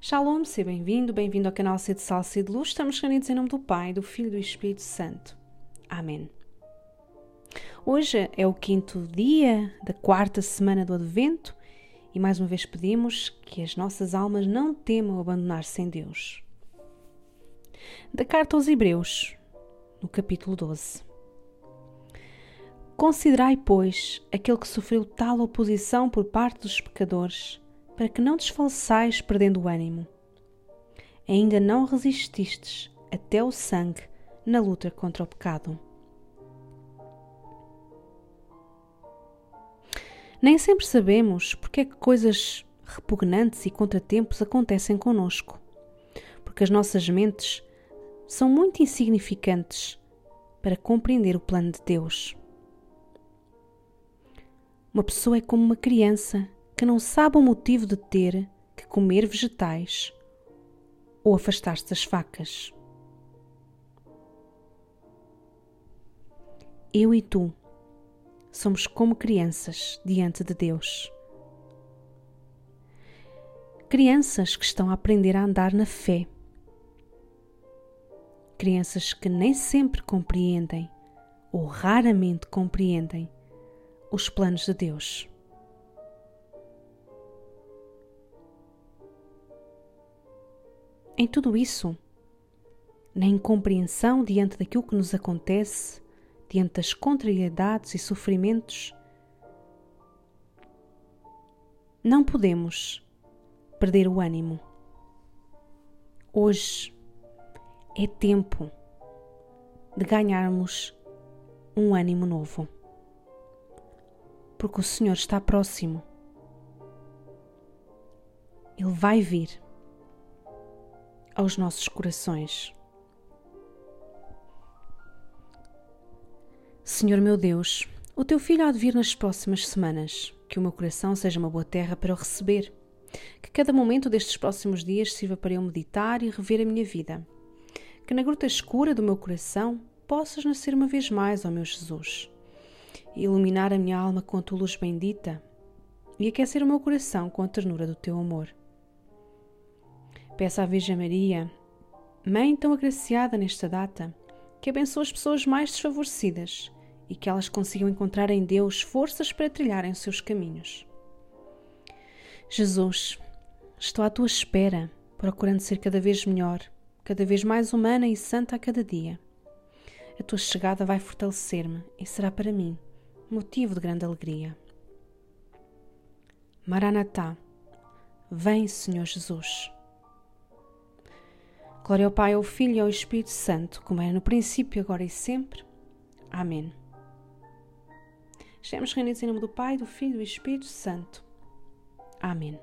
Shalom, seja bem-vindo, bem-vindo ao canal C de Salsa e de Luz. Estamos reunidos em nome do Pai, do Filho e do Espírito Santo. Amém. Hoje é o quinto dia da quarta semana do Advento e mais uma vez pedimos que as nossas almas não temam abandonar-se em Deus. Da carta aos Hebreus, no capítulo 12. Considerai, pois, aquele que sofreu tal oposição por parte dos pecadores para que não desfaleçais perdendo o ânimo. Ainda não resististes até o sangue na luta contra o pecado. Nem sempre sabemos porque é que coisas repugnantes e contratempos acontecem conosco, porque as nossas mentes são muito insignificantes para compreender o plano de Deus. Uma pessoa é como uma criança que não sabe o motivo de ter que comer vegetais ou afastar-se das facas. Eu e tu somos como crianças diante de Deus. Crianças que estão a aprender a andar na fé. Crianças que nem sempre compreendem ou raramente compreendem os planos de Deus. Em tudo isso, na incompreensão diante daquilo que nos acontece, diante das contrariedades e sofrimentos, não podemos perder o ânimo. Hoje é tempo de ganharmos um ânimo novo. Porque o Senhor está próximo. Ele vai vir aos nossos corações. Senhor meu Deus, o teu filho há de vir nas próximas semanas. Que o meu coração seja uma boa terra para o receber. Que cada momento destes próximos dias sirva para eu meditar e rever a minha vida. Que na gruta escura do meu coração possas nascer uma vez mais, ó meu Jesus, e iluminar a minha alma com a tua luz bendita e aquecer o meu coração com a ternura do teu amor. Peço à Virgem Maria, Mãe tão agraciada nesta data, que abençoe as pessoas mais desfavorecidas e que elas consigam encontrar em Deus forças para trilharem os seus caminhos. Jesus, estou à tua espera, procurando ser cada vez melhor, cada vez mais humana e santa a cada dia. A tua chegada vai fortalecer-me e será para mim motivo de grande alegria. Maranatá, vem, Senhor Jesus. Glória ao Pai, ao Filho e ao Espírito Santo, como era no princípio, agora e sempre. Amém. Estamos reunidos em nome do Pai, do Filho e do Espírito Santo. Amém.